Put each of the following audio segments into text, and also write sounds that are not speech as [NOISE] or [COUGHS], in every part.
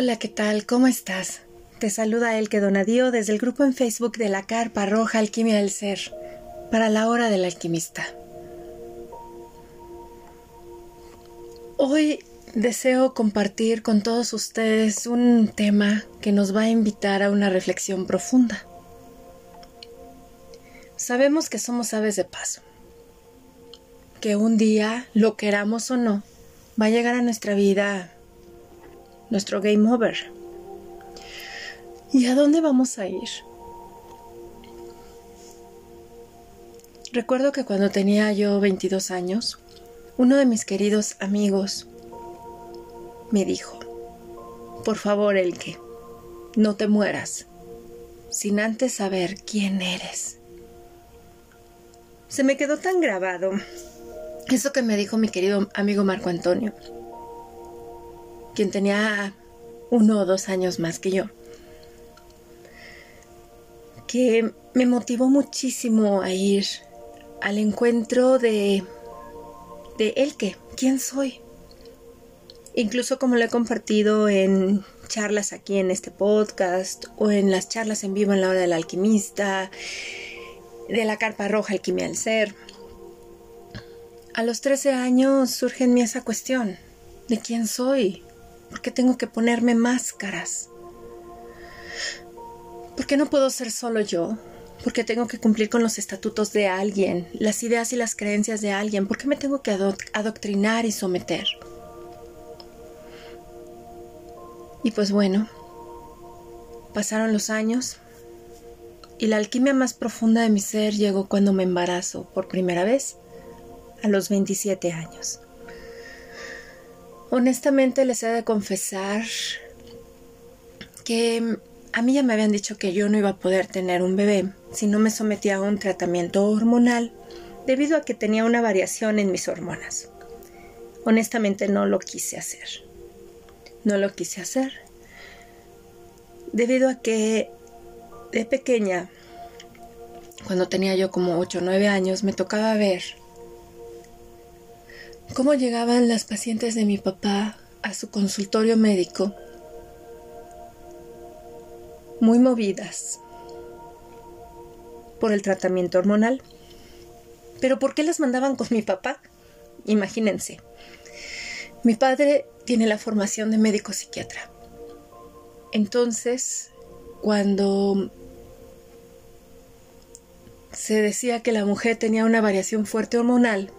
Hola, ¿qué tal? ¿Cómo estás? Te saluda Elke Donadío desde el grupo en Facebook de la Carpa Roja Alquimia del Ser para la hora del alquimista. Hoy deseo compartir con todos ustedes un tema que nos va a invitar a una reflexión profunda. Sabemos que somos aves de paso, que un día, lo queramos o no, va a llegar a nuestra vida nuestro game over. ¿Y a dónde vamos a ir? Recuerdo que cuando tenía yo 22 años, uno de mis queridos amigos me dijo, por favor, Elke, no te mueras sin antes saber quién eres. Se me quedó tan grabado eso que me dijo mi querido amigo Marco Antonio, quien tenía uno o dos años más que yo, que me motivó muchísimo a ir al encuentro de, de él que, quién soy. Incluso como lo he compartido en charlas aquí en este podcast o en las charlas en vivo en la hora del alquimista, de la carpa roja alquimia del ser. A los 13 años surge en mí esa cuestión de quién soy, por qué tengo que ponerme máscaras, por qué no puedo ser solo yo, por qué tengo que cumplir con los estatutos de alguien, las ideas y las creencias de alguien, por qué me tengo que adoctrinar y someter. Y pues bueno, pasaron los años y la alquimia más profunda de mi ser llegó cuando me embarazo por primera vez a los 27 años. Honestamente les he de confesar que a mí ya me habían dicho que yo no iba a poder tener un bebé si no me sometía a un tratamiento hormonal debido a que tenía una variación en mis hormonas. Honestamente no lo quise hacer. No lo quise hacer debido a que de pequeña, cuando tenía yo como 8 o 9 años, me tocaba ver cómo llegaban las pacientes de mi papá a su consultorio médico muy movidas por el tratamiento hormonal. Pero ¿por qué las mandaban con mi papá? Imagínense. Mi padre tiene la formación de médico psiquiatra. Entonces, cuando se decía que la mujer tenía una variación fuerte hormonal,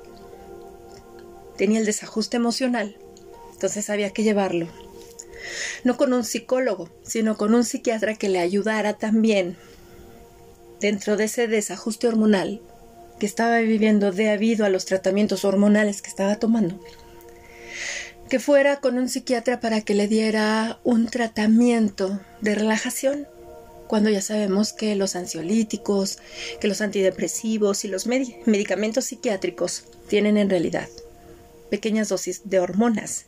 tenía el desajuste emocional, entonces había que llevarlo. No con un psicólogo, sino con un psiquiatra que le ayudara también dentro de ese desajuste hormonal que estaba viviendo debido a los tratamientos hormonales que estaba tomando. Que fuera con un psiquiatra para que le diera un tratamiento de relajación, cuando ya sabemos que los ansiolíticos, que los antidepresivos y los medicamentos psiquiátricos tienen en realidad pequeñas dosis de hormonas.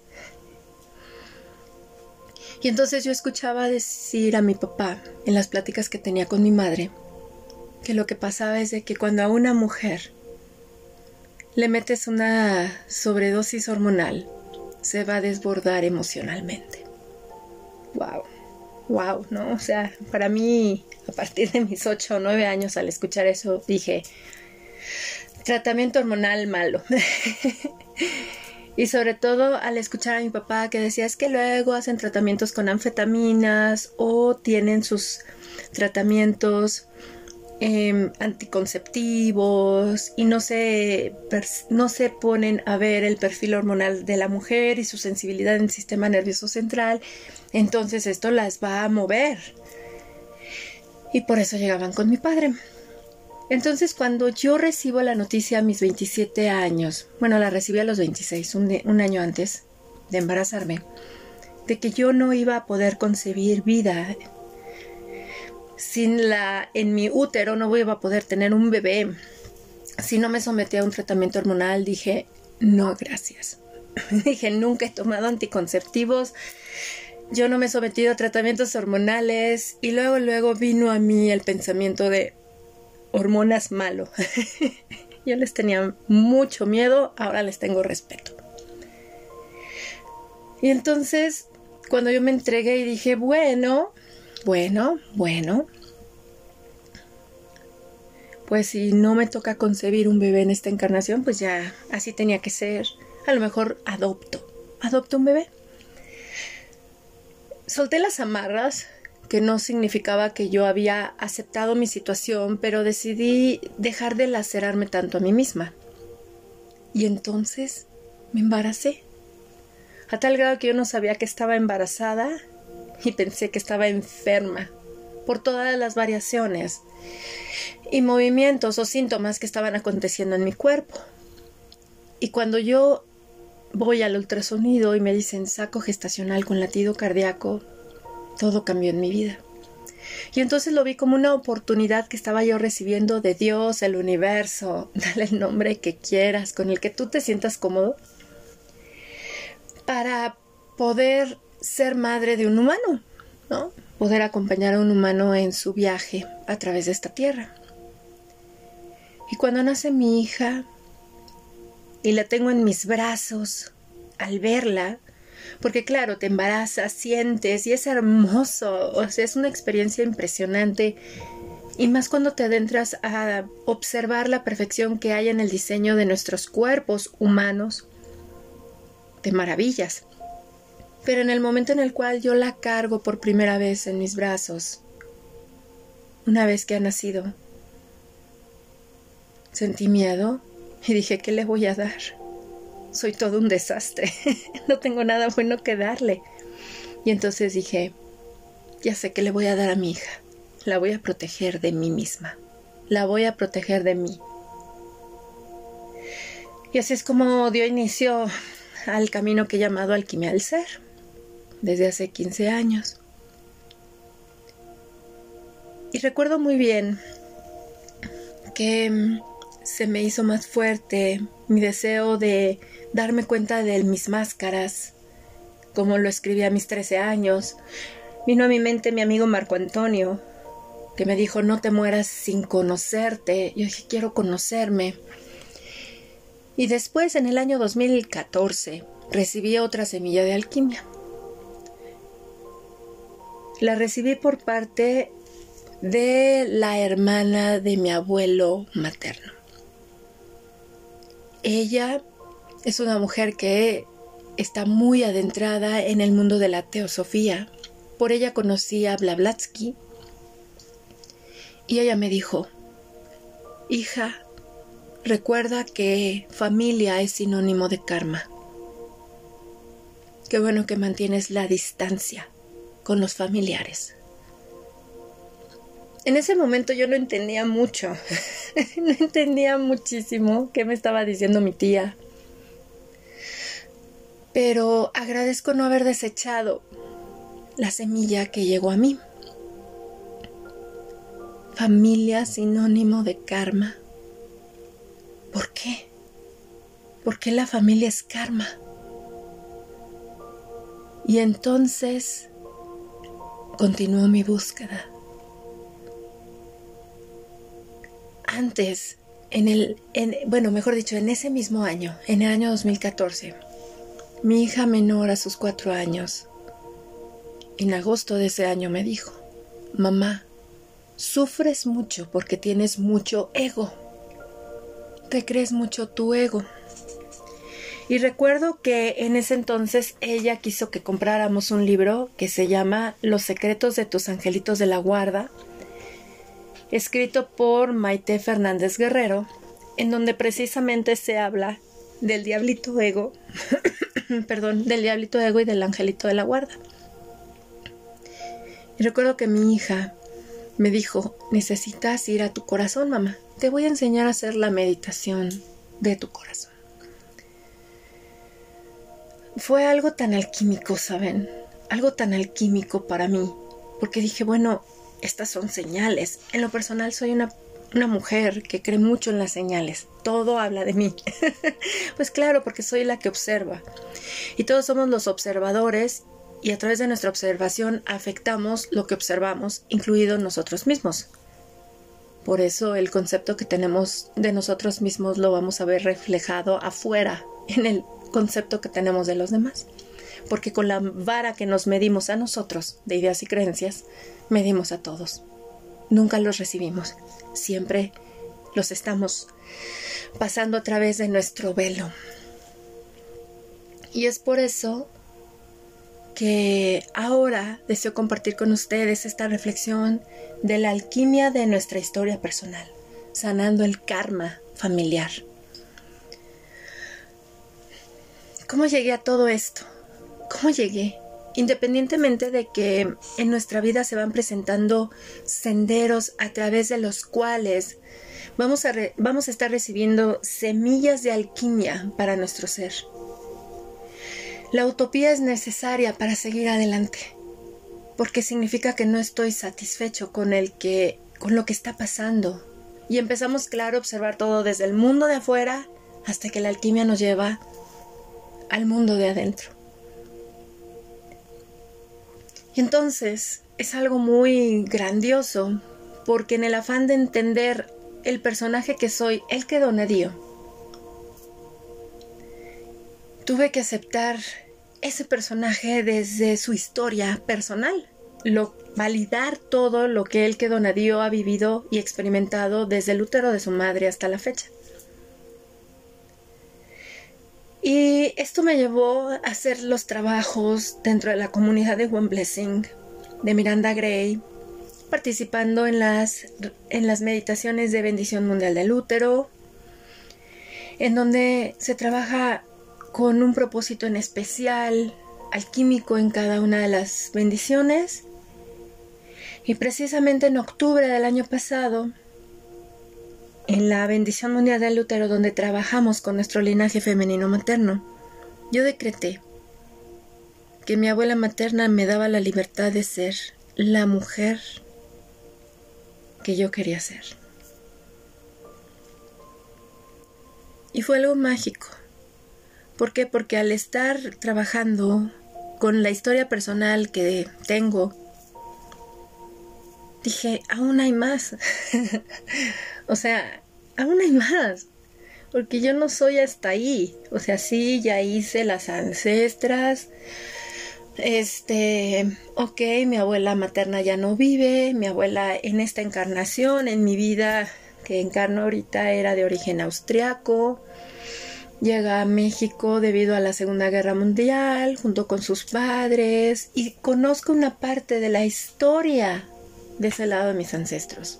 Y entonces yo escuchaba decir a mi papá en las pláticas que tenía con mi madre que lo que pasaba es de que cuando a una mujer le metes una sobredosis hormonal, se va a desbordar emocionalmente. Wow, wow, ¿no? O sea, para mí, a partir de mis ocho o nueve años, al escuchar eso, dije, tratamiento hormonal malo. [LAUGHS] y sobre todo al escuchar a mi papá que decía es que luego hacen tratamientos con anfetaminas o tienen sus tratamientos em, anticonceptivos y no se, no se ponen a ver el perfil hormonal de la mujer y su sensibilidad en el sistema nervioso central, entonces esto las va a mover. Y por eso llegaban con mi padre. Entonces, cuando yo recibo la noticia a mis 27 años, bueno, la recibí a los 26, un, año antes de embarazarme, de que yo no iba a poder concebir vida sin la en mi útero no iba a poder tener un bebé. Si no me sometía a un tratamiento hormonal dije no gracias [LAUGHS] dije nunca he tomado anticonceptivos yo no me he sometido a tratamientos hormonales y luego luego vino a mí el pensamiento de hormonas malo. [LAUGHS] Yo les tenía mucho miedo, ahora les tengo respeto. Y entonces, Cuando yo me entregué y dije, bueno, bueno, bueno, pues si no me toca concebir un bebé en esta encarnación, pues ya así tenía que ser. A lo mejor adopto, adopto un bebé. Solté las amarras, que no significaba que yo había aceptado mi situación, pero decidí dejar de lacerarme tanto a mí misma. Y entonces me embaracé. A tal grado que yo no sabía que estaba embarazada y pensé que estaba enferma por todas las variaciones y movimientos o síntomas que estaban aconteciendo en mi cuerpo. Y cuando yo voy al ultrasonido y me dicen saco gestacional con latido cardíaco, todo cambió en mi vida. Y entonces lo vi como una oportunidad que estaba yo recibiendo de Dios, el universo, [LAUGHS] dale el nombre que quieras, con el que tú te sientas cómodo, para poder ser madre de un humano, ¿no? Poder acompañar a un humano en su viaje a través de esta tierra. Y cuando nace mi hija y la tengo en mis brazos, al verla, porque claro, te embarazas, sientes y es hermoso, o sea, es una experiencia impresionante y más cuando te adentras a observar la perfección que hay en el diseño de nuestros cuerpos humanos, te maravillas. Pero en el momento en el cual yo la cargo por primera vez en mis brazos, una vez que ha nacido, sentí miedo y dije, ¿qué le voy a dar? Soy todo un desastre, [LAUGHS] no tengo nada bueno que darle. Y entonces dije, ya sé que le voy a dar a mi hija, la voy a proteger de mí misma, la voy a proteger de mí. Y así es como dio inicio al camino que he llamado alquimia del ser, desde hace 15 años. Y recuerdo muy bien que se me hizo más fuerte mi deseo de darme cuenta de mis máscaras, como lo escribí a mis 13 años. Vino a mi mente mi amigo Marco Antonio, que me dijo, no te mueras sin conocerte. Yo dije, quiero conocerme. Y después, en el año 2014, recibí otra semilla de alquimia. La recibí por parte de la hermana de mi abuelo materno. Ella es una mujer que está muy adentrada en el mundo de la teosofía. Por ella conocí a Blavatsky y ella me dijo, hija, recuerda que familia es sinónimo de karma. Qué bueno que mantienes la distancia con los familiares. En ese momento yo no entendía mucho, [LAUGHS] no entendía muchísimo qué me estaba diciendo mi tía, pero agradezco no haber desechado la semilla que llegó a mí. Familia sinónimo de karma. ¿Por qué? ¿Por qué la familia es karma? Y entonces continuó mi búsqueda. Antes, en el, bueno, mejor dicho, en ese mismo año, en el año 2014, mi hija menor a sus cuatro años, en agosto de ese año me dijo, mamá, sufres mucho porque tienes mucho ego. Te crees mucho tu ego. Y recuerdo que en ese entonces ella quiso que compráramos un libro que se llama Los secretos de tus angelitos de la guarda, escrito por Maite Fernández Guerrero, en donde precisamente se habla del diablito ego [COUGHS] perdón, del diablito ego y del angelito de la guarda. Y recuerdo que mi hija me dijo, necesitas ir a tu corazón, mamá. Te voy a enseñar a hacer la meditación de tu corazón. Fue algo tan alquímico, ¿saben? Algo tan alquímico para mí, porque dije, bueno, estas son señales. En lo personal soy una una mujer que cree mucho en las señales. Todo habla de mí. [LAUGHS] pues claro, porque soy la que observa. Y todos somos los observadores y a través de nuestra observación afectamos lo que observamos, incluido nosotros mismos. Por eso el concepto que tenemos de nosotros mismos lo vamos a ver reflejado afuera, en el concepto que tenemos de los demás. porque con la vara que nos medimos a nosotros, de ideas y creencias, medimos a todos. Nunca los recibimos, siempre los estamos pasando a través de nuestro velo. Y es por eso que ahora deseo compartir con ustedes esta reflexión de la alquimia de nuestra historia personal, sanando el karma familiar. ¿Cómo llegué a todo esto? ¿Cómo llegué? Independientemente de que en nuestra vida se van presentando senderos a través de los cuales vamos a, vamos a estar recibiendo semillas de alquimia para nuestro ser. La utopía es necesaria para seguir adelante, porque significa que no estoy satisfecho con el que con lo que está pasando. Y empezamos claro a observar todo desde el mundo de afuera hasta que la alquimia nos lleva al mundo de adentro. Y entonces es algo muy grandioso, porque en el afán de entender el personaje que soy, el que donadío, tuve que aceptar ese personaje desde su historia personal, lo, validar todo lo que el que donadío ha vivido y experimentado desde el útero de su madre hasta la fecha. Y esto me llevó a hacer los trabajos dentro de la comunidad de One Blessing, de Miranda Gray, participando en las, en las meditaciones de bendición mundial del útero, en donde se trabaja con un propósito en especial, alquímico en cada una de las bendiciones. Y precisamente en octubre del año pasado en la bendición mundial del útero donde trabajamos con nuestro linaje femenino materno, yo decreté que mi abuela materna me daba la libertad de ser la mujer que yo quería ser. Y fue algo mágico. ¿Por qué? Porque al estar trabajando con la historia personal que tengo, dije, aún hay más. [LAUGHS] o sea, aún hay más. Porque yo no soy hasta ahí. O sea, sí, ya hice las ancestras. Este, ok, mi abuela materna ya no vive. Mi abuela en esta encarnación, en mi vida que encarno ahorita, era de origen austriaco. Llega a México debido a la Segunda Guerra Mundial, junto con sus padres, y conozco una parte de la historia de ese lado de mis ancestros.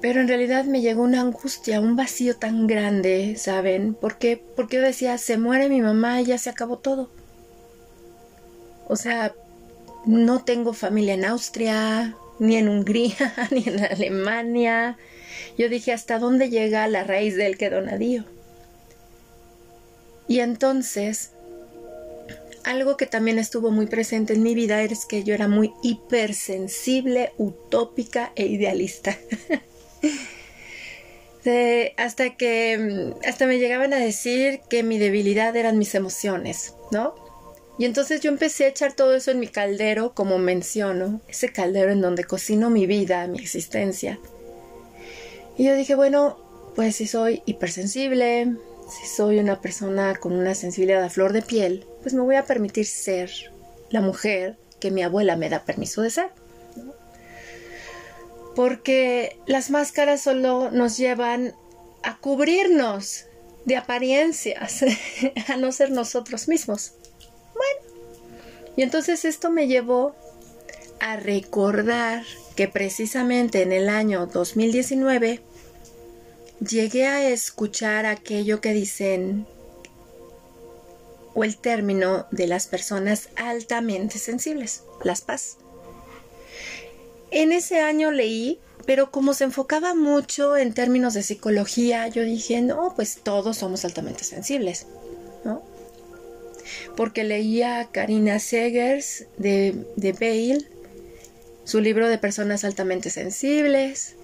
Pero en realidad me llegó una angustia, un vacío tan grande, ¿saben? ¿Por qué? Porque yo decía, se muere mi mamá y ya se acabó todo. O sea, no tengo familia en Austria, ni en Hungría, [LAUGHS] ni en Alemania. Yo dije, ¿hasta dónde llega la raíz del que donadío? Y entonces algo que también estuvo muy presente en mi vida es que yo era muy hipersensible, utópica e idealista. [LAUGHS] hasta que hasta me llegaban a decir que mi debilidad eran mis emociones, ¿no? Y entonces yo empecé a echar todo eso en mi caldero, como menciono, ese caldero en donde cocino mi vida, mi existencia. Y yo dije, bueno, pues si soy hipersensible, si soy una persona con una sensibilidad a flor de piel, pues me voy a permitir ser la mujer que mi abuela me da permiso de ser. Porque las máscaras solo nos llevan a cubrirnos de apariencias, [LAUGHS] a no ser nosotros mismos. Bueno, y entonces esto me llevó a recordar que precisamente en el año 2019 llegué a escuchar aquello que dicen o el término de las personas altamente sensibles, las paz. En ese año leí, pero como se enfocaba mucho en términos de psicología, yo dije, no, pues todos somos altamente sensibles, ¿no? Porque leía a Karina Segers de, de Bale, su libro de personas altamente sensibles,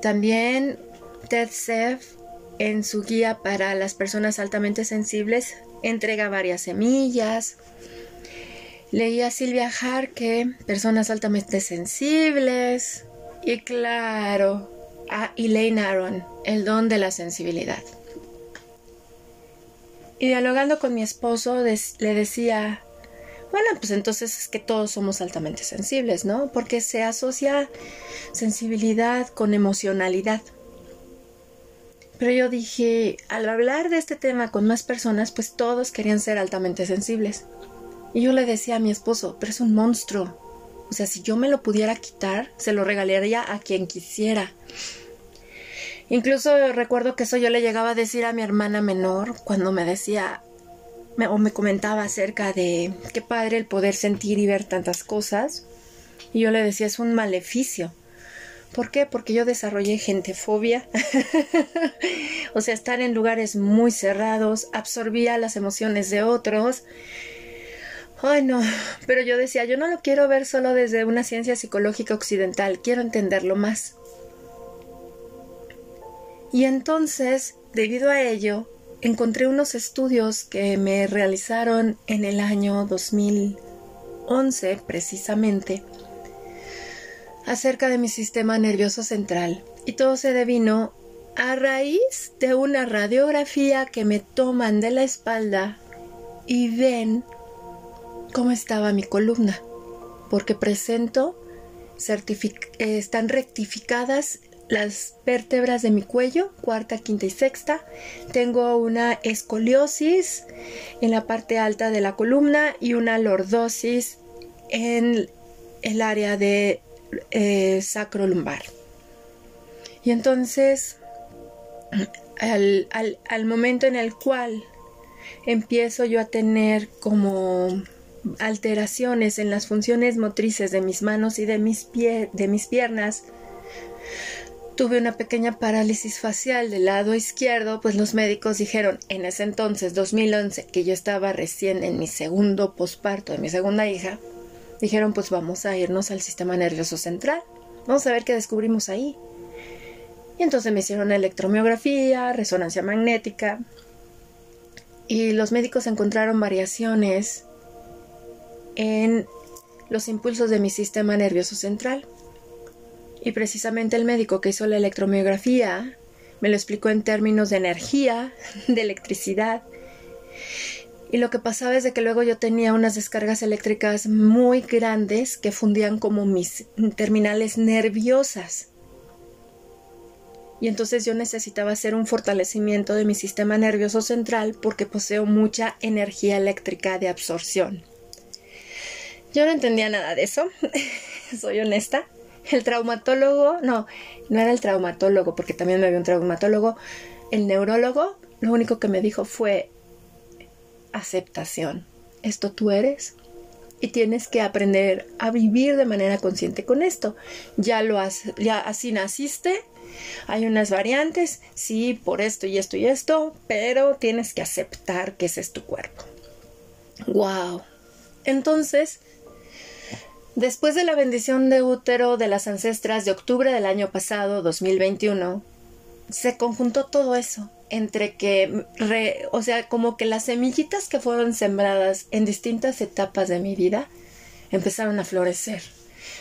también Ted Seff, en su guía para las personas altamente sensibles, entrega varias semillas. Leí a Silvia Harke, personas altamente sensibles. Y claro, a Elaine Aron, el don de la sensibilidad. Y dialogando con mi esposo le decía, bueno, pues entonces es que todos somos altamente sensibles, ¿no? Porque se asocia sensibilidad con emocionalidad. Pero yo dije, al hablar de este tema con más personas, pues todos querían ser altamente sensibles. Y yo le decía a mi esposo, pero es un monstruo. O sea, si yo me lo pudiera quitar, se lo regalaría a quien quisiera. Incluso recuerdo que eso yo le llegaba a decir a mi hermana menor cuando me decía o me comentaba acerca de qué padre el poder sentir y ver tantas cosas. Y yo le decía, es un maleficio. ¿Por qué? Porque yo desarrollé gentefobia. [LAUGHS] o sea, estar en lugares muy cerrados, absorbía las emociones de otros Ay, no, pero yo decía, yo no lo quiero ver solo desde una ciencia psicológica occidental, quiero entenderlo más. Y entonces, debido a ello, encontré unos estudios que me realizaron en el año 2011 precisamente acerca de mi sistema nervioso central y todo se devino a raíz de una radiografía que me toman de la espalda y ven cómo estaba mi columna, porque presento, eh, están rectificadas las vértebras de mi cuello, cuarta, quinta y sexta. Tengo una escoliosis en la parte alta de la columna y una lordosis en el área de eh, sacrolumbar. Y entonces, al, al momento en el cual empiezo yo a tener como alteraciones en las funciones motrices de mis manos y de mis, de mis piernas. Tuve una pequeña parálisis facial del lado izquierdo, pues los médicos dijeron en ese entonces, 2011, que yo estaba recién en mi segundo posparto de mi segunda hija, dijeron pues vamos a irnos al sistema nervioso central, vamos a ver qué descubrimos ahí. Y entonces me hicieron electromiografía, resonancia magnética, y los médicos encontraron variaciones en los impulsos de mi sistema nervioso central. Y precisamente el médico que hizo la electromiografía me lo explicó en términos de energía, [LAUGHS] de electricidad. Y lo que pasaba es de que luego yo tenía unas descargas eléctricas muy grandes que fundían como mis terminales nerviosas. Y entonces yo necesitaba hacer un fortalecimiento de mi sistema nervioso central porque poseo mucha energía eléctrica de absorción. Yo no entendía nada de eso, [LAUGHS] soy honesta. El traumatólogo, no, no era el traumatólogo, porque también me había un traumatólogo. El neurólogo, lo único que me dijo fue aceptación. Esto tú eres y tienes que aprender a vivir de manera consciente con esto. Ya lo has, ya así naciste. Hay unas variantes, sí, por esto y esto y esto, pero tienes que aceptar que ese es tu cuerpo. Wow. Entonces, Después de la bendición de útero de las ancestras de octubre del año pasado, 2021, se conjuntó todo eso entre que, o sea, como que las semillitas que fueron sembradas en distintas etapas de mi vida empezaron a florecer.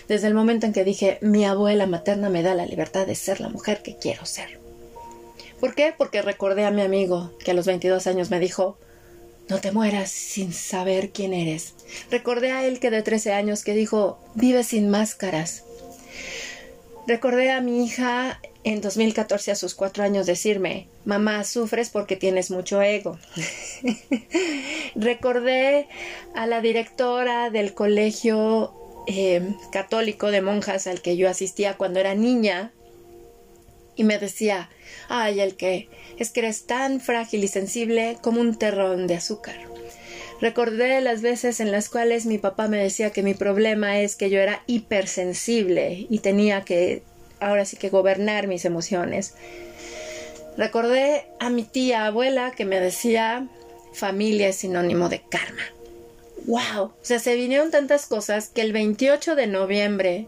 Desde el momento en que dije, mi abuela materna me da la libertad de ser la mujer que quiero ser. ¿Por qué? Porque recordé a mi amigo que a los 22 años me dijo, no te mueras sin saber quién eres. Recordé a él que de 13 años que dijo, vive sin máscaras. Recordé a mi hija en 2014 a sus cuatro años decirme, mamá, sufres porque tienes mucho ego. [LAUGHS] Recordé a la directora del colegio eh, católico de monjas al que yo asistía cuando era niña y me decía, ay, el que es que eres tan frágil y sensible como un terrón de azúcar. Recordé las veces en las cuales mi papá me decía que mi problema es que yo era hipersensible y tenía que ahora sí que gobernar mis emociones. Recordé a mi tía abuela que me decía familia es sinónimo de karma. ¡Wow! O sea, se vinieron tantas cosas que el 28 de noviembre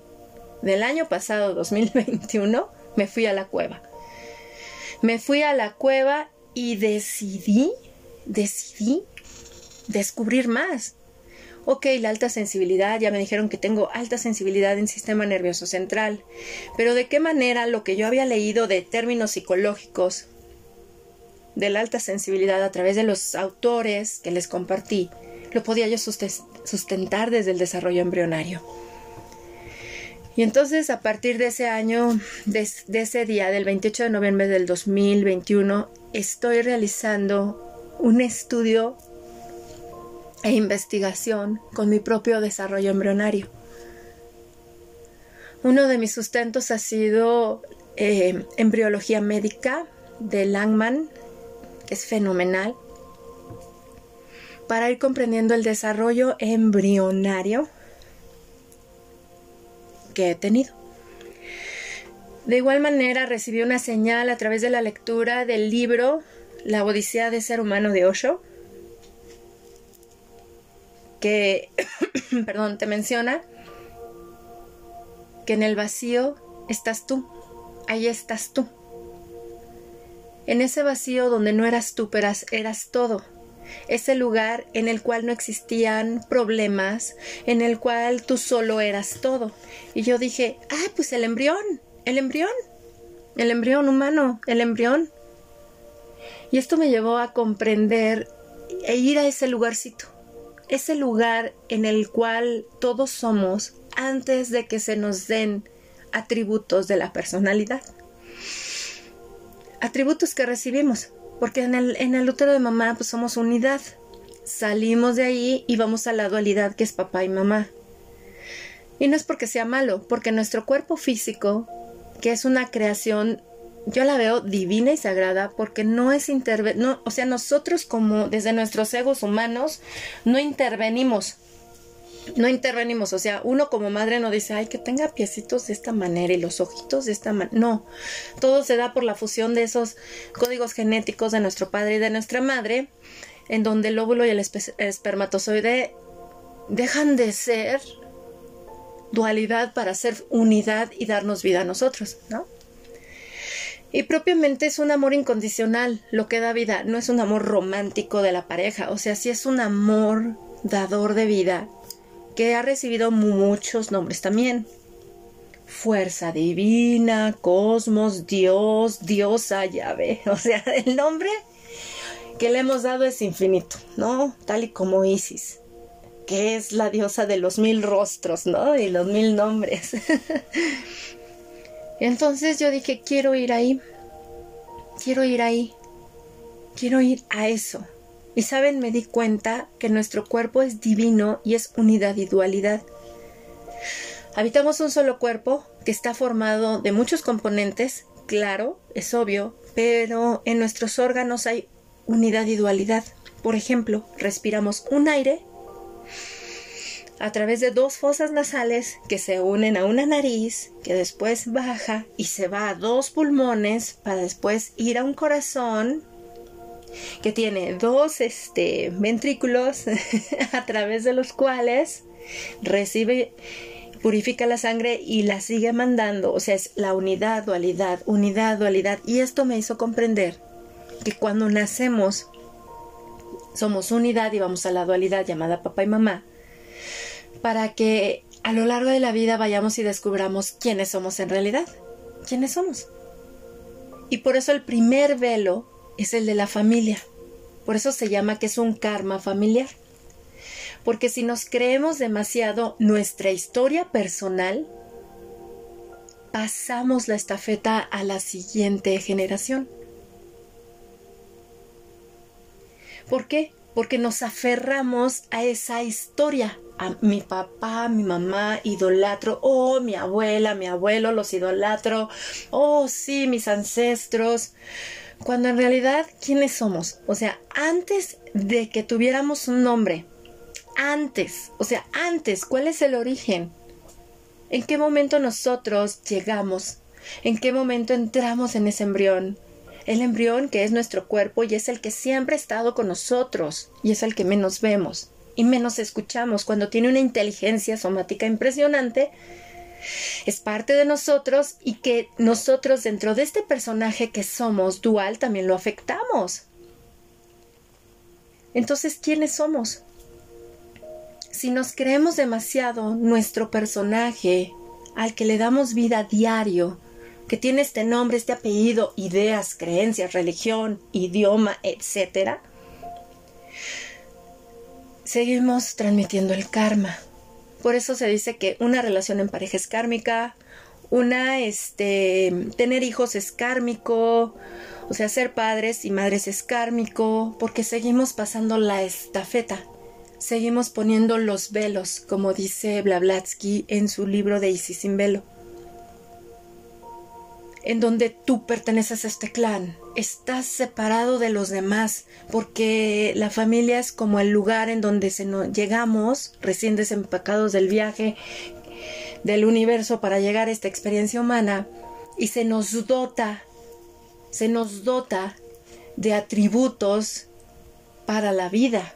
del año pasado, 2021, me fui a la cueva. Me fui a la cueva y decidí, decidí descubrir más. Ok, la alta sensibilidad, ya me dijeron que tengo alta sensibilidad en sistema nervioso central, pero de qué manera lo que yo había leído de términos psicológicos de la alta sensibilidad a través de los autores que les compartí, lo podía yo sustentar desde el desarrollo embrionario. Y entonces a partir de ese año, de, ese día, del 28 de noviembre del 2021, estoy realizando un estudio e investigación con mi propio desarrollo embrionario. Uno de mis sustentos ha sido eh, embriología médica de Langman, que es fenomenal, para ir comprendiendo el desarrollo embrionario que he tenido. De igual manera recibí una señal a través de la lectura del libro La Odisea de Ser Humano de Osho, que, [COUGHS] perdón, te menciona que en el vacío estás tú, ahí estás tú. En ese vacío donde no eras tú, pero eras todo ese lugar en el cual no existían problemas, en el cual tú solo eras todo. Y yo dije, ah, pues el embrión, el embrión, el embrión humano, el embrión. Y esto me llevó a comprender e ir a ese lugarcito, ese lugar en el cual todos somos antes de que se nos den atributos de la personalidad. Atributos que recibimos porque en el, en el útero de mamá pues somos unidad. Salimos de ahí y vamos a la dualidad que es papá y mamá. Y no es porque sea malo, porque nuestro cuerpo físico, que es una creación, yo la veo divina y sagrada porque no es intervenir, no, o sea, nosotros como desde nuestros egos humanos no intervenimos no intervenimos, o sea, uno como madre no dice, ay, que tenga piecitos de esta manera y los ojitos de esta manera. No, todo se da por la fusión de esos códigos genéticos de nuestro padre y de nuestra madre, en donde el óvulo y el espermatozoide dejan de ser dualidad para ser unidad y darnos vida a nosotros, ¿no? Y propiamente es un amor incondicional lo que da vida, no es un amor romántico de la pareja, o sea, sí es un amor dador de vida que ha recibido muchos nombres también. Fuerza divina, cosmos, Dios, diosa, llave. [LAUGHS] O sea, el nombre que le hemos dado es infinito, ¿no? Tal y como Isis, que es la diosa de los mil rostros, ¿no? Y los mil nombres. [LAUGHS] Entonces yo dije, quiero ir ahí, quiero ir ahí, quiero ir a eso. Y saben, me di cuenta que nuestro cuerpo es divino y es unidad y dualidad. Habitamos un solo cuerpo que está formado de muchos componentes, claro, es obvio, pero en nuestros órganos hay unidad y dualidad. Por ejemplo, respiramos un aire a través de dos fosas nasales que se unen a una nariz, que después baja y se va a dos pulmones para después ir a un corazón que tiene dos este, ventrículos [LAUGHS] a través de los cuales recibe, purifica la sangre y la sigue mandando. O sea, es la unidad, dualidad, unidad, dualidad. Y esto me hizo comprender que cuando nacemos somos unidad y vamos a la dualidad llamada papá y mamá, para que a lo largo de la vida vayamos y descubramos quiénes somos en realidad, quiénes somos. Y por eso el primer velo es el de la familia. Por eso se llama que es un karma familiar. Porque si nos creemos demasiado nuestra historia personal, pasamos la estafeta a la siguiente generación. ¿Por qué? Porque nos aferramos a esa historia. A mi papá, mi mamá, idolatro. Oh, mi abuela, mi abuelo, los idolatro. Oh, sí, mis ancestros cuando en realidad, ¿quiénes somos? O sea, antes de que tuviéramos un nombre, antes, o sea, antes, ¿cuál es el origen? ¿En qué momento nosotros llegamos? ¿En qué momento entramos en ese embrión? El embrión que es nuestro cuerpo y es el que siempre ha estado con nosotros y es el que menos vemos y menos escuchamos cuando tiene una inteligencia somática impresionante es parte de nosotros y que nosotros dentro de este personaje que somos dual también lo afectamos. Entonces, ¿quiénes somos? Si nos creemos demasiado nuestro personaje al que le damos vida diario, que tiene este nombre, este apellido, ideas, creencias, religión, idioma, etc., seguimos transmitiendo el karma. Por eso se dice que una relación en pareja es kármica, una, este, tener hijos es kármico, o sea, ser padres y madres es kármico, porque seguimos pasando la estafeta, seguimos poniendo los velos, como dice Blavatsky en su libro de Isis sin velo en donde tú perteneces a este clan, estás separado de los demás, porque la familia es como el lugar en donde se nos llegamos, recién desempacados del viaje del universo para llegar a esta experiencia humana, y se nos dota, se nos dota de atributos para la vida.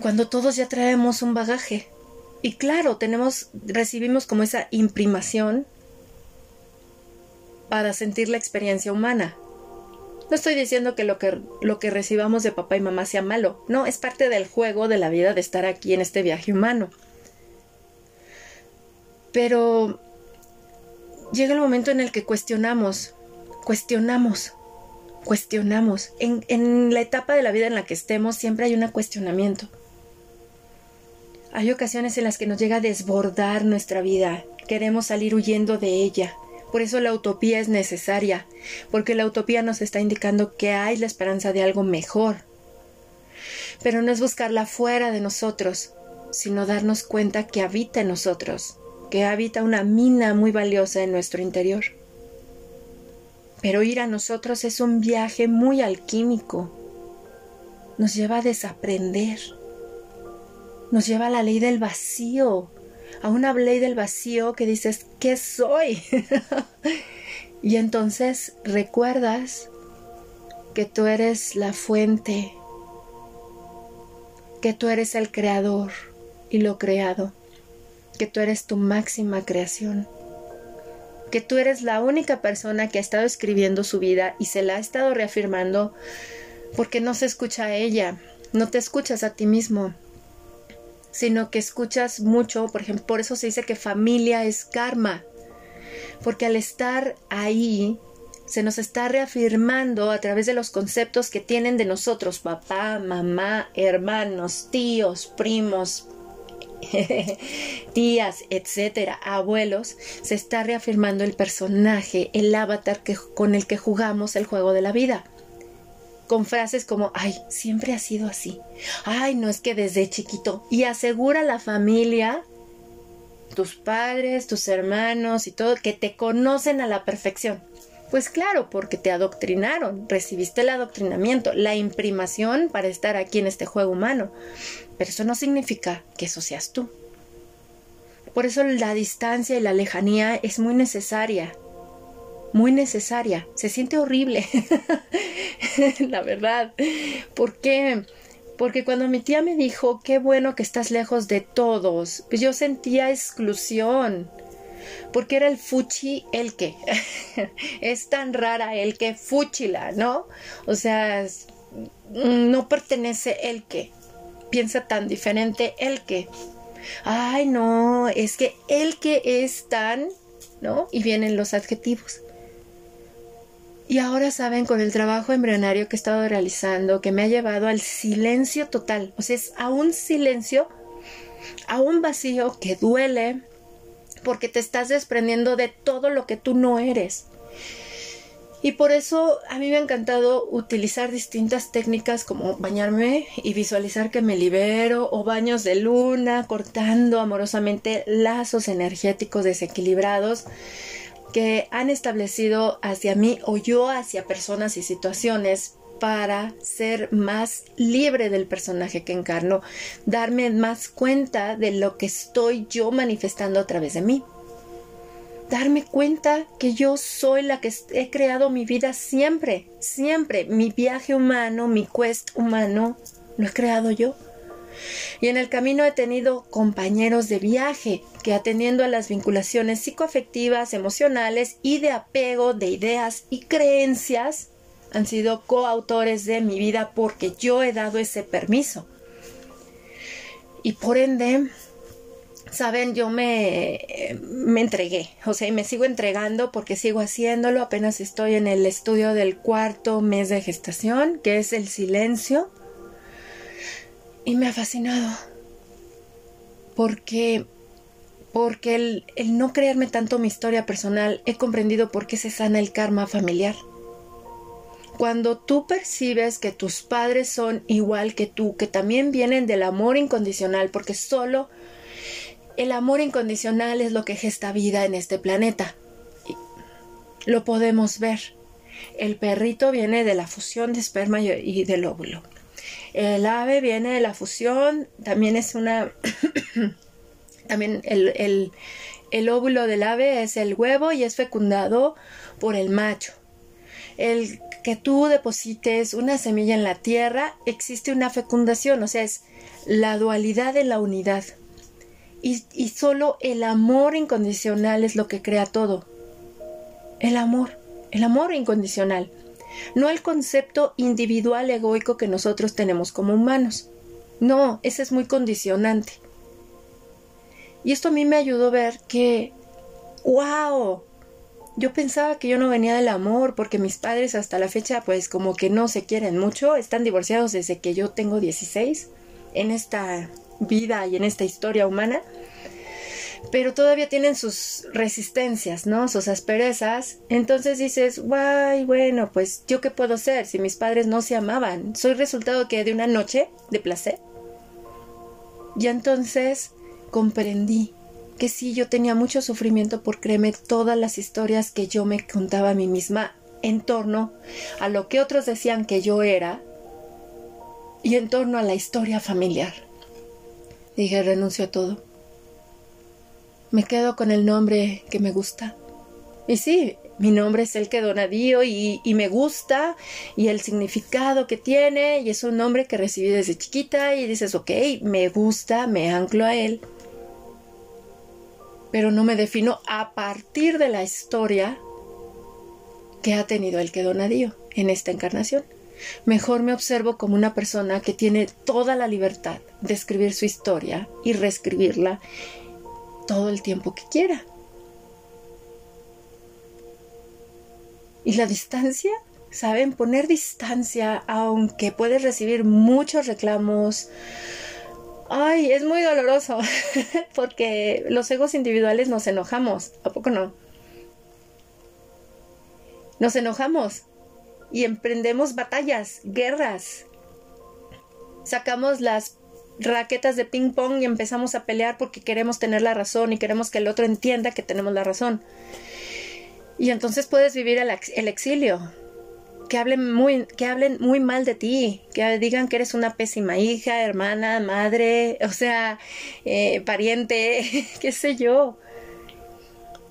Cuando todos ya traemos un bagaje, y claro, tenemos, recibimos como esa imprimación para sentir la experiencia humana. No estoy diciendo que lo, que lo que recibamos de papá y mamá sea malo, no, es parte del juego de la vida de estar aquí en este viaje humano. Pero llega el momento en el que cuestionamos, cuestionamos, cuestionamos. En, en la etapa de la vida en la que estemos siempre hay un cuestionamiento. Hay ocasiones en las que nos llega a desbordar nuestra vida, queremos salir huyendo de ella. Por eso la utopía es necesaria, porque la utopía nos está indicando que hay la esperanza de algo mejor. Pero no es buscarla fuera de nosotros, sino darnos cuenta que habita en nosotros, que habita una mina muy valiosa en nuestro interior. Pero ir a nosotros es un viaje muy alquímico. Nos lleva a desaprender nos lleva a la ley del vacío, a una ley del vacío que dices, ¿qué soy? [LAUGHS] y entonces recuerdas que tú eres la fuente, que tú eres el creador y lo creado, que tú eres tu máxima creación, que tú eres la única persona que ha estado escribiendo su vida y se la ha estado reafirmando porque no se escucha a ella, no te escuchas a ti mismo, sino que escuchas mucho, por ejemplo, por eso se dice que familia es karma, porque al estar ahí se nos está reafirmando a través de los conceptos que tienen de nosotros, papá, mamá, hermanos, tíos, primos, [LAUGHS] tías, etcétera, abuelos, se está reafirmando el personaje, el avatar que, con el que jugamos el juego de la vida con frases como, ay, siempre ha sido así, ay, no es que desde chiquito, y asegura la familia, tus padres, tus hermanos y todo, que te conocen a la perfección. Pues claro, porque te adoctrinaron, recibiste el adoctrinamiento, la imprimación para estar aquí en este juego humano. Pero eso no significa que eso seas tú. Por eso la distancia y la lejanía es muy necesaria muy necesaria. Se siente horrible, [LAUGHS] la verdad. ¿Por qué? Porque cuando mi tía me dijo, qué bueno que estás lejos de todos, pues yo sentía exclusión. Porque era el fuchi el que. [LAUGHS] es tan rara el que fuchila, ¿no? O sea, no pertenece el que. Piensa tan diferente el que. Ay, no, es que el que es tan, ¿no? Y vienen los adjetivos. Y ahora saben, con el trabajo embrionario que he estado realizando, que me ha llevado al silencio total. O sea, es a un silencio, a un vacío que duele, porque te estás desprendiendo de todo lo que tú no eres. Y por eso a mí me ha encantado utilizar distintas técnicas como bañarme y visualizar que me libero o baños de luna, cortando amorosamente lazos energéticos desequilibrados que han establecido hacia mí o yo hacia personas y situaciones para ser más libre del personaje que encarno, darme más cuenta de lo que estoy yo manifestando a través de mí. Darme cuenta que yo soy la que he creado mi vida siempre, siempre. Mi viaje humano, mi quest humano, lo he creado yo. Y en el camino he tenido compañeros de viaje que atendiendo a las vinculaciones psicoafectivas, emocionales y de apego de ideas y creencias, han sido coautores de mi vida porque yo he dado ese permiso. Y por ende, saben, yo me, me entregué, o sea, y me sigo entregando porque sigo haciéndolo, apenas estoy en el estudio del cuarto mes de gestación, que es el silencio, y me ha fascinado, porque, porque el, el no creerme tanto mi historia personal, he comprendido por qué se sana el karma familiar. Cuando tú percibes que tus padres son igual que tú, que también vienen del amor incondicional, porque solo el amor incondicional es lo que gesta vida en este planeta. Lo podemos ver. El perrito viene de la fusión de esperma y del óvulo. El ave viene de la fusión, también es una... [COUGHS] también el, el óvulo del ave es el huevo y es fecundado por el macho. El que tú deposites una semilla en la tierra, existe una fecundación, o sea, es la dualidad de la unidad. Y, solo el amor incondicional es lo que crea todo. El amor, el amor incondicional. No el concepto individual egoico que nosotros tenemos como humanos. No, ese es muy condicionante. Y esto a mí me ayudó a ver que, wow, yo pensaba que yo no venía del amor porque mis padres hasta la fecha pues como que no se quieren mucho, están divorciados desde que yo tengo 16 en esta vida y en esta historia humana, pero todavía tienen sus resistencias, ¿no? Sus asperezas. Entonces dices, guay, bueno, pues yo qué puedo hacer si mis padres no se amaban. Soy resultado que de una noche de placer. Y entonces comprendí que sí, yo tenía mucho sufrimiento por creerme todas las historias que yo me contaba a mí misma en torno a lo que otros decían que yo era y en torno a la historia familiar. Dije, renuncio a todo. Me quedo con el nombre que me gusta. Y sí, mi nombre es el que donadío y, me gusta y el significado que tiene y es un nombre que recibí desde chiquita y dices, ok, me gusta, me anclo a él. Pero no me defino a partir de la historia que ha tenido el que donadío en esta encarnación. Mejor me observo como una persona que tiene toda la libertad de escribir su historia y reescribirla todo el tiempo que quiera. Y la distancia, ¿saben? Poner distancia, aunque puedes recibir muchos reclamos. Ay, es muy doloroso, [LAUGHS] porque los egos individuales nos enojamos, ¿a poco no? Nos enojamos y emprendemos batallas, guerras. Sacamos las raquetas de ping pong y empezamos a pelear porque queremos tener la razón y queremos que el otro entienda que tenemos la razón. Y entonces puedes vivir el, exilio. Que hablen, muy, que hablen muy mal de ti, que digan que eres una pésima hija, hermana, madre, [LAUGHS] o sea, eh, pariente, [LAUGHS] qué sé yo.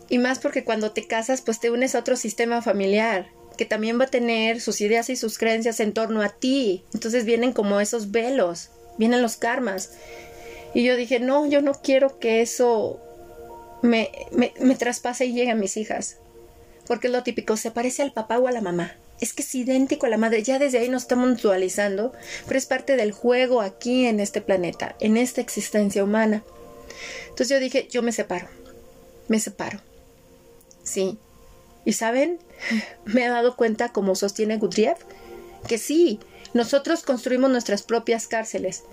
Y más porque cuando te casas, pues te unes a otro sistema familiar que también va a tener sus ideas y sus creencias en torno a ti. Entonces vienen como esos velos, vienen los karmas. Y yo dije, no, yo no quiero que eso me, me, me traspase y llegue a mis hijas. Porque es lo típico, se parece al papá o a la mamá. Es que es idéntico a la madre. Ya desde ahí nos estamos dualizando, pero es parte del juego aquí en este planeta, en esta existencia humana. Entonces yo dije, yo me separo. Me separo. Sí, y saben, [LAUGHS] me he dado cuenta, como sostiene Gudriev, que sí, nosotros construimos nuestras propias cárceles,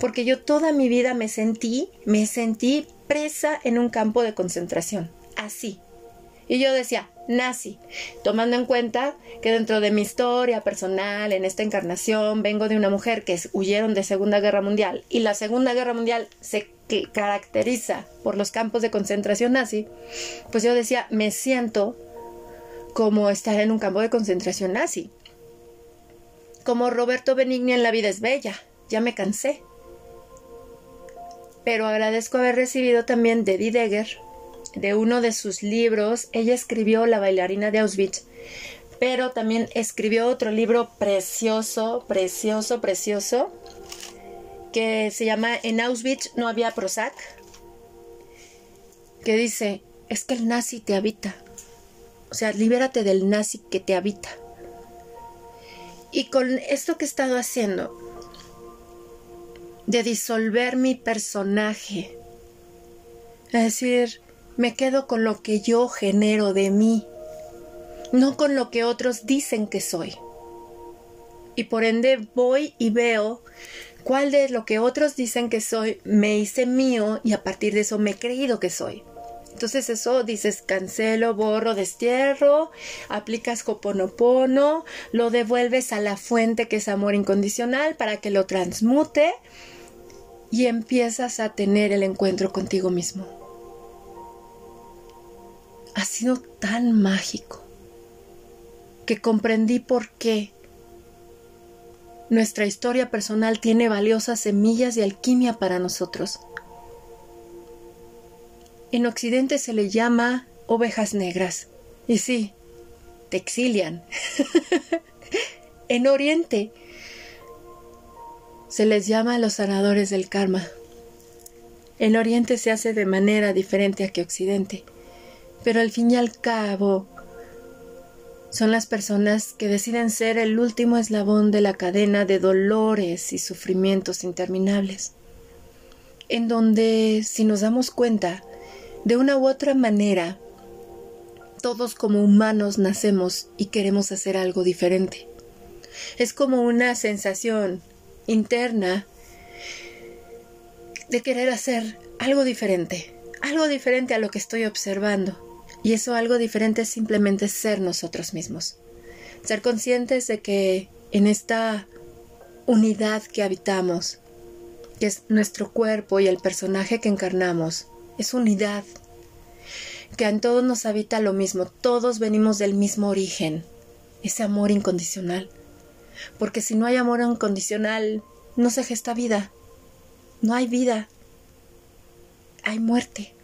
porque yo toda mi vida me sentí, me sentí presa en un campo de concentración, así. Y yo decía, nazi, tomando en cuenta que dentro de mi historia personal, en esta encarnación, vengo de una mujer que huyeron de Segunda Guerra Mundial y la Segunda Guerra Mundial se caracteriza por los campos de concentración nazi, pues yo decía, me siento como estar en un campo de concentración nazi. Como Roberto Benigni en La vida es bella, ya me cansé. Pero agradezco haber recibido también de Degger, de uno de sus libros, ella escribió La bailarina de Auschwitz, pero también escribió otro libro precioso, precioso, precioso, que se llama En Auschwitz no había Prozac, que dice, es que el nazi te habita. O sea, libérate del nazi que te habita. Y con esto que he estado haciendo, de disolver mi personaje, Es decir, me quedo con lo que yo genero de mí, no con lo que otros dicen que soy. Y por ende voy y veo cuál de lo que otros dicen que soy me hice mío y a partir de eso me he creído que soy. Entonces eso dices cancelo, borro, destierro, aplicas coponopono, lo devuelves a la fuente que es amor incondicional para que lo transmute y empiezas a tener el encuentro contigo mismo. Ha sido tan mágico que comprendí por qué nuestra historia personal tiene valiosas semillas de alquimia para nosotros. En Occidente se le llama ovejas negras. Y sí, te exilian. [LAUGHS] en Oriente se les llama los sanadores del karma. En Oriente se hace de manera diferente a que Occidente, pero al fin y al cabo son las personas que deciden ser el último eslabón de la cadena de dolores y sufrimientos interminables, en donde, si nos damos cuenta, de una u otra manera, todos como humanos nacemos y queremos hacer algo diferente. Es como una sensación interna de querer hacer algo diferente, algo diferente a lo que estoy observando. Y eso algo diferente es simplemente ser nosotros mismos. Ser conscientes de que en esta unidad que habitamos, que es nuestro cuerpo y el personaje que encarnamos, es unidad, que en todos nos habita lo mismo, todos venimos del mismo origen, ese amor incondicional. Porque si no hay amor incondicional, no se gesta vida, no hay vida, hay muerte.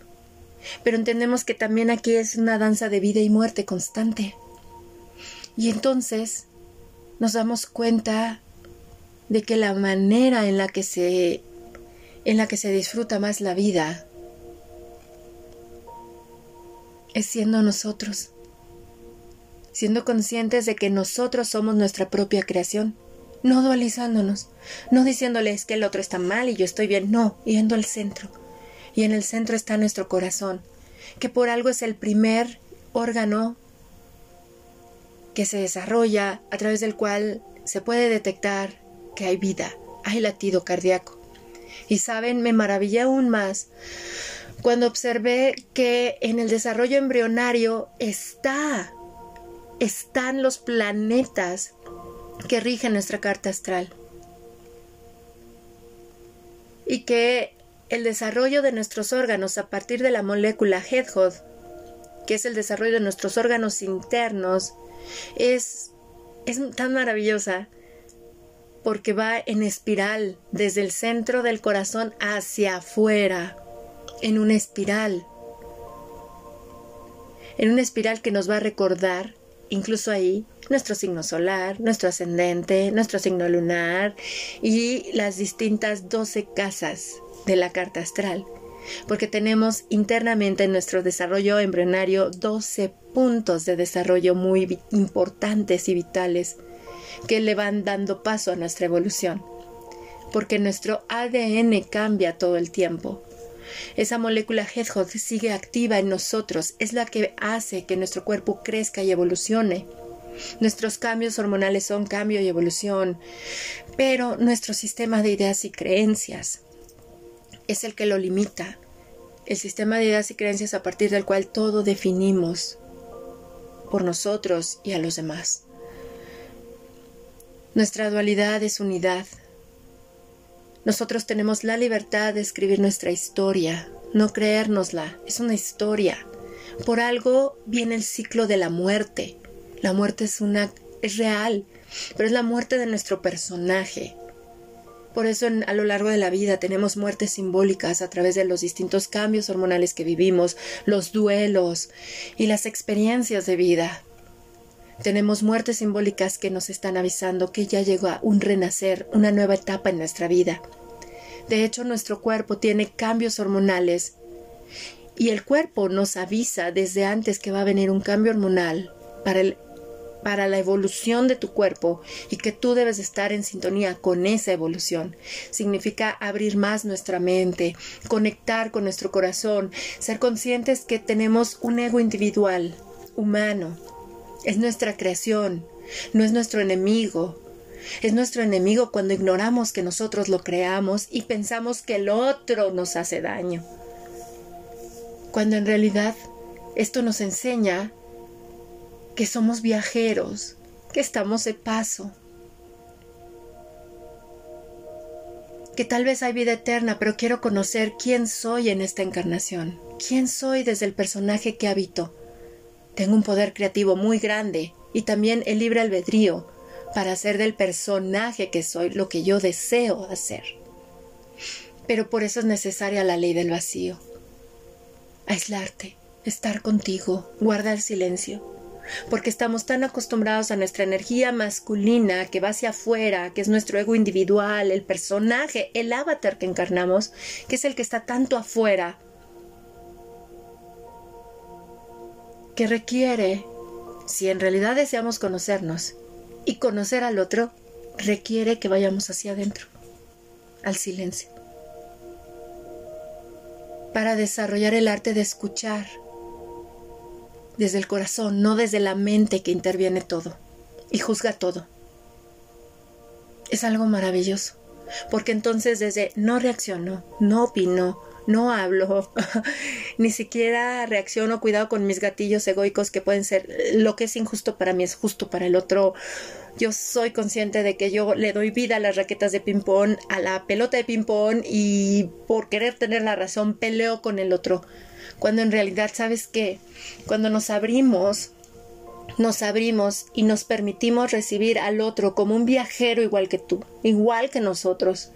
Pero entendemos que también aquí es una danza de vida y muerte constante. Y entonces nos damos cuenta de que la manera en la que se en la que se disfruta más la vida es siendo nosotros, siendo conscientes de que nosotros somos nuestra propia creación, no dualizándonos, no diciéndoles que el otro está mal y yo estoy bien, no, yendo al centro. Y en el centro está nuestro corazón, que por algo es el primer órgano que se desarrolla a través del cual se puede detectar que hay vida, hay latido cardíaco. Y saben, me maravillé aún más cuando observé que en el desarrollo embrionario está, están los planetas que rigen nuestra carta astral. Y que el desarrollo de nuestros órganos a partir de la molécula Headhod, que es el desarrollo de nuestros órganos internos, es, es tan maravillosa porque va en espiral desde el centro del corazón hacia afuera en una espiral, en una espiral que nos va a recordar, incluso ahí, nuestro signo solar, nuestro ascendente, nuestro signo lunar y las distintas 12 casas de la carta astral, porque tenemos internamente en nuestro desarrollo embrionario 12 puntos de desarrollo muy importantes y vitales que le van dando paso a nuestra evolución, porque nuestro ADN cambia todo el tiempo. Esa molécula Hedgehog sigue activa en nosotros, es la que hace que nuestro cuerpo crezca y evolucione. Nuestros cambios hormonales son cambio y evolución, pero nuestro sistema de ideas y creencias es el que lo limita. El sistema de ideas y creencias a partir del cual todo definimos por nosotros y a los demás. Nuestra dualidad es unidad, nosotros tenemos la libertad de escribir nuestra historia, no creérnosla, es una historia. Por algo viene el ciclo de la muerte. La muerte es una es real, pero es la muerte de nuestro personaje. Por eso a lo largo de la vida tenemos muertes simbólicas a través de los distintos cambios hormonales que vivimos, los duelos y las experiencias de vida. Tenemos muertes simbólicas que nos están avisando que ya llegó a un renacer, una nueva etapa en nuestra vida. De hecho, nuestro cuerpo tiene cambios hormonales y el cuerpo nos avisa desde antes que va a venir un cambio hormonal para el para la evolución de tu cuerpo y que tú debes estar en sintonía con esa evolución. Significa abrir más nuestra mente, conectar con nuestro corazón, ser conscientes que tenemos un ego individual, humano. Es nuestra creación, no es nuestro enemigo. Es nuestro enemigo cuando ignoramos que nosotros lo creamos y pensamos que el otro nos hace daño. Cuando en realidad esto nos enseña que somos viajeros, que estamos de paso, que tal vez hay vida eterna, pero quiero conocer quién soy en esta encarnación, quién soy desde el personaje que habito. Tengo un poder creativo muy grande y también el libre albedrío para hacer del personaje que soy lo que yo deseo hacer. Pero por eso es necesaria la ley del vacío. Aislarte, estar contigo, guardar silencio porque estamos tan acostumbrados a nuestra energía masculina que va hacia afuera, que es nuestro ego individual, el personaje, el avatar que encarnamos, que es el que está tanto afuera, que requiere, si en realidad deseamos conocernos y conocer al otro, requiere que vayamos hacia adentro, al silencio, para desarrollar el arte de escuchar desde el corazón, no desde la mente que interviene todo y juzga todo. Es algo maravilloso, porque entonces desde no reacciono, no opino, no hablo, [LAUGHS] ni siquiera reacciono, cuidado con mis gatillos egoicos que pueden ser lo que es injusto para mí es justo para el otro. Yo soy consciente de que yo le doy vida a las raquetas de ping-pong, a la pelota de ping-pong y por querer tener la razón peleo con el otro. Cuando en realidad sabes que cuando nos abrimos, nos abrimos y nos permitimos recibir al otro como un viajero igual que tú, igual que nosotros,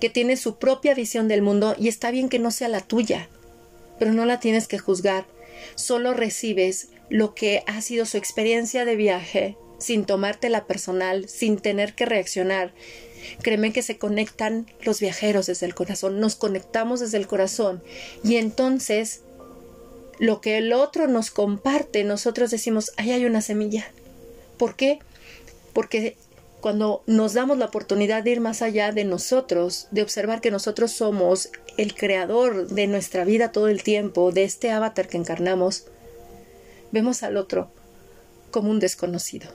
que tiene su propia visión del mundo y está bien que no sea la tuya, pero no la tienes que juzgar, solo recibes lo que ha sido su experiencia de viaje, sin tomártela personal, sin tener que reaccionar. Créeme que se conectan los viajeros desde el corazón, nos conectamos desde el corazón y entonces lo que el otro nos comparte, nosotros decimos, ahí hay una semilla. ¿Por qué? Porque cuando nos damos la oportunidad de ir más allá de nosotros, de observar que nosotros somos el creador de nuestra vida todo el tiempo, de este avatar que encarnamos, vemos al otro como un desconocido.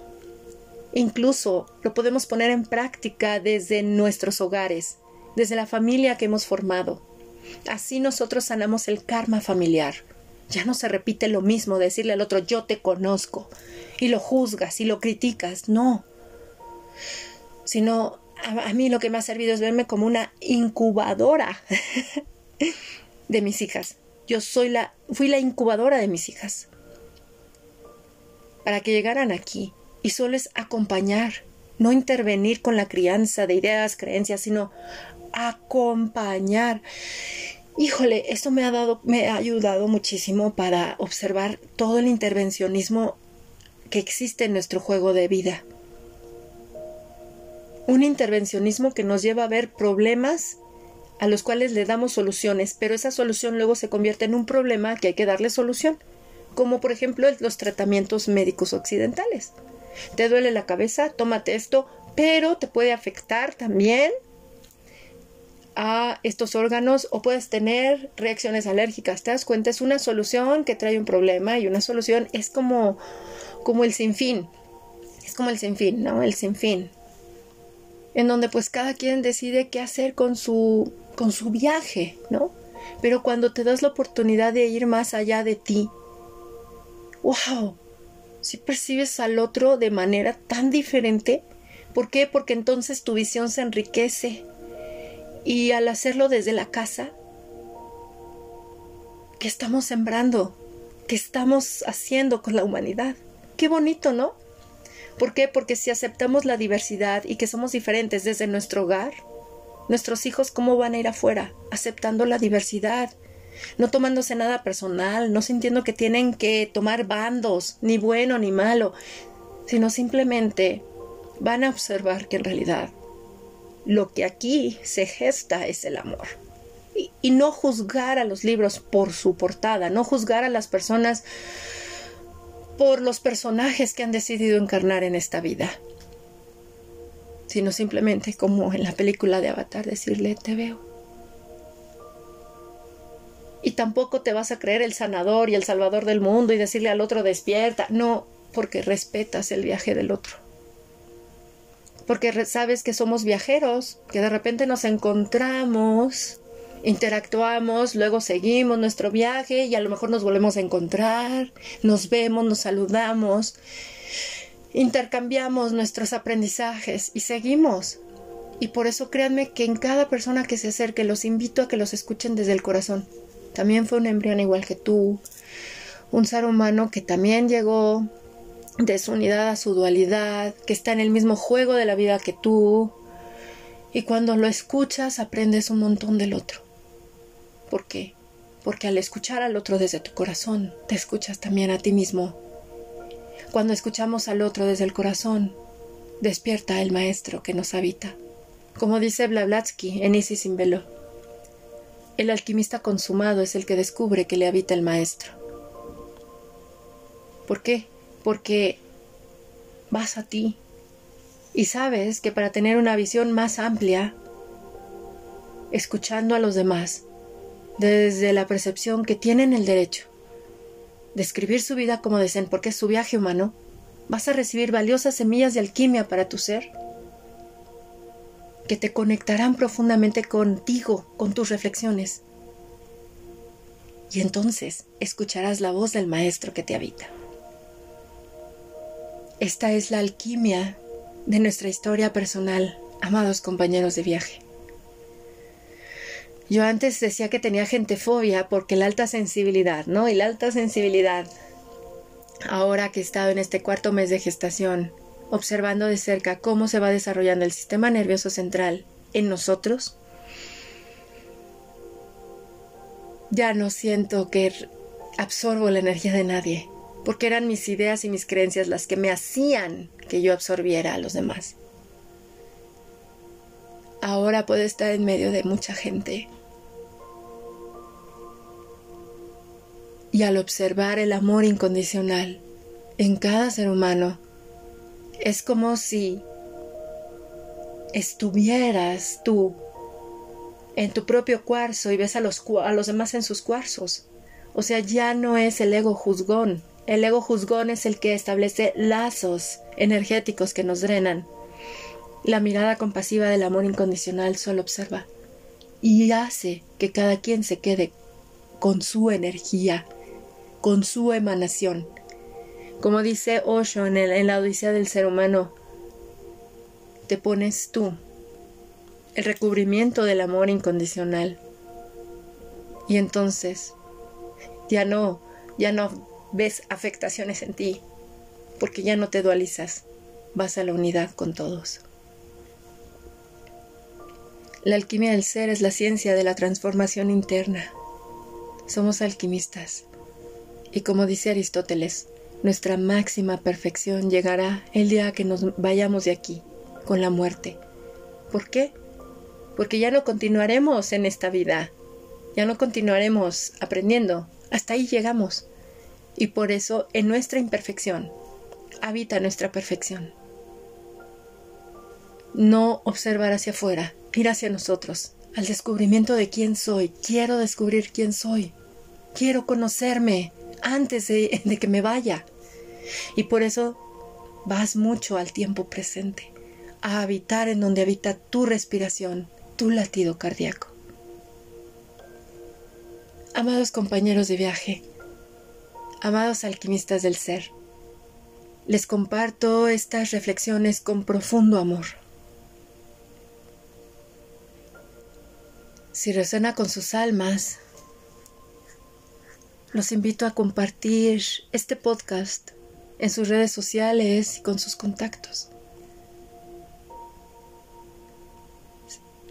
Incluso lo podemos poner en práctica desde nuestros hogares, desde la familia que hemos formado. Así nosotros sanamos el karma familiar. Ya no se repite lo mismo decirle al otro yo te conozco y lo juzgas y lo criticas, no. Sino a, mí lo que me ha servido es verme como una incubadora [LAUGHS] de mis hijas. Yo soy la fui la incubadora de mis hijas. Para que llegaran aquí y solo es acompañar, no intervenir con la crianza de ideas, creencias, sino acompañar híjole, esto me ha dado, me ha ayudado muchísimo para observar todo el intervencionismo que existe en nuestro juego de vida. Un intervencionismo que nos lleva a ver problemas a los cuales le damos soluciones, pero esa solución luego se convierte en un problema que hay que darle solución, como por ejemplo los tratamientos médicos occidentales. Te duele la cabeza, tómate esto, pero te puede afectar también a estos órganos o puedes tener reacciones alérgicas. ¿Te das cuenta? Es una solución que trae un problema y una solución es como, como el sinfín. Es como el sinfín, ¿no? El sinfín. En donde pues cada quien decide qué hacer con su, con su viaje, ¿no? Pero cuando te das la oportunidad de ir más allá de ti, wow, si percibes al otro de manera tan diferente, ¿por qué? Porque entonces tu visión se enriquece, y al hacerlo desde la casa, ¿qué estamos sembrando? ¿Qué estamos haciendo con la humanidad? Qué bonito, ¿no? ¿Por qué? Porque si aceptamos la diversidad y que somos diferentes desde nuestro hogar, nuestros hijos cómo van a ir afuera, aceptando la diversidad, no tomándose nada personal, no sintiendo que tienen que tomar bandos, ni bueno ni malo, sino simplemente van a observar que en realidad lo que aquí se gesta es el amor. Y, no juzgar a los libros por su portada, no juzgar a las personas por los personajes que han decidido encarnar en esta vida, sino simplemente como en la película de Avatar decirle te veo. Y tampoco te vas a creer el sanador y el salvador del mundo y decirle al otro despierta, no, porque respetas el viaje del otro. Porque sabes que somos viajeros, que de repente nos encontramos interactuamos, luego seguimos nuestro viaje y a lo mejor nos volvemos a encontrar, nos vemos, nos saludamos, intercambiamos nuestros aprendizajes y seguimos. Y por eso créanme que en cada persona que se acerque los invito a que los escuchen desde el corazón. También fue un embrión igual que tú, un ser humano que también llegó de su unidad a su dualidad, que está en el mismo juego de la vida que tú. Y cuando lo escuchas aprendes un montón del otro. ¿Por qué? Porque al escuchar al otro desde tu corazón, te escuchas también a ti mismo. Cuando escuchamos al otro desde el corazón, despierta el maestro que nos habita. Como dice Blavatsky en Isis sin velo, el alquimista consumado es el que descubre que le habita el maestro. ¿Por qué? Porque vas a ti y sabes que para tener una visión más amplia, escuchando a los demás, desde la percepción que tienen el derecho de escribir su vida como deseen, porque es su viaje humano, vas a recibir valiosas semillas de alquimia para tu ser, que te conectarán profundamente contigo, con tus reflexiones. Y entonces escucharás la voz del Maestro que te habita. Esta es la alquimia de nuestra historia personal, amados compañeros de viaje. Yo antes decía que tenía gentefobia porque la alta sensibilidad, ¿no? Y la alta sensibilidad, ahora que he estado en este cuarto mes de gestación, observando de cerca cómo se va desarrollando el sistema nervioso central en nosotros, ya no siento que absorbo la energía de nadie, porque eran mis ideas y mis creencias las que me hacían que yo absorbiera a los demás. Ahora puedo estar en medio de mucha gente y al observar el amor incondicional en cada ser humano, es como si estuvieras tú en tu propio cuarzo y ves a los, a los demás en sus cuarzos. O sea, ya no es el ego juzgón. El ego juzgón es el que establece lazos energéticos que nos drenan. La mirada compasiva del amor incondicional solo observa y hace que cada quien se quede con su energía con su emanación. Como dice Osho en, en la Odisea del ser humano, te pones tú, el recubrimiento del amor incondicional. Y entonces ya no, ya no ves afectaciones en ti, porque ya no te dualizas, vas a la unidad con todos. La alquimia del ser es la ciencia de la transformación interna. Somos alquimistas. Y como dice Aristóteles, nuestra máxima perfección llegará el día que nos vayamos de aquí, con la muerte. ¿Por qué? Porque ya no continuaremos en esta vida, ya no continuaremos aprendiendo, hasta ahí llegamos. Y por eso en nuestra imperfección habita nuestra perfección. No observar hacia afuera, ir hacia nosotros, al descubrimiento de quién soy. Quiero descubrir quién soy. Quiero conocerme antes de, que me vaya. Y por eso vas mucho al tiempo presente, a habitar en donde habita tu respiración, tu latido cardíaco. Amados compañeros de viaje, amados alquimistas del ser, les comparto estas reflexiones con profundo amor. Si resuena con sus almas, los invito a compartir este podcast en sus redes sociales y con sus contactos.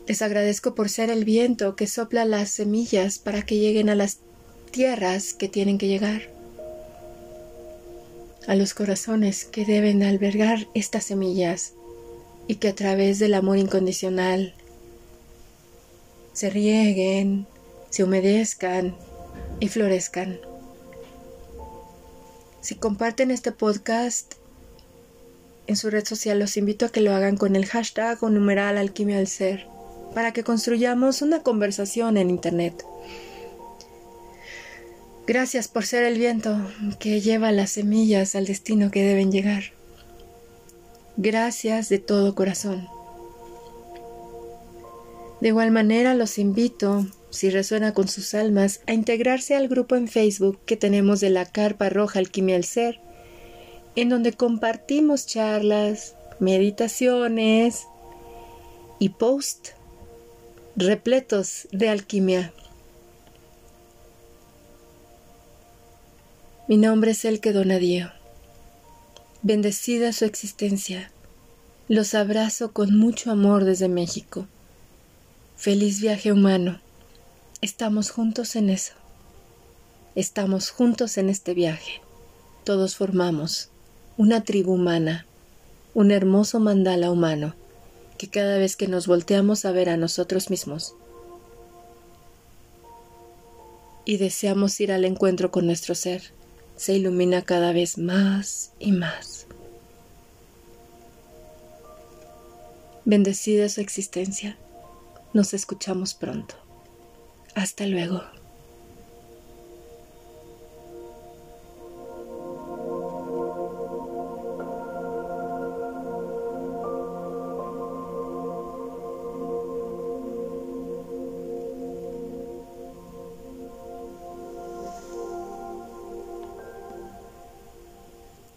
Les agradezco por ser el viento que sopla las semillas para que lleguen a las tierras que tienen que llegar, a los corazones que deben albergar estas semillas y que a través del amor incondicional se rieguen, se humedezcan y florezcan. Si comparten este podcast en su red social, los invito a que lo hagan con el hashtag o numeral ser, para que construyamos una conversación en Internet. Gracias por ser el viento que lleva las semillas al destino que deben llegar. Gracias de todo corazón. De igual manera los invito, si resuena con sus almas, a integrarse al grupo en Facebook que tenemos de la Carpa Roja Alquimia del Ser, en donde compartimos charlas, meditaciones y posts repletos de alquimia. Mi nombre es el que donadío. Bendecida su existencia. Los abrazo con mucho amor desde México. Feliz viaje humano. Estamos juntos en eso. Estamos juntos en este viaje. Todos formamos una tribu humana, un hermoso mandala humano, que cada vez que nos volteamos a ver a nosotros mismos y deseamos ir al encuentro con nuestro ser, se ilumina cada vez más y más. Bendecida su existencia. Nos escuchamos pronto. Hasta luego.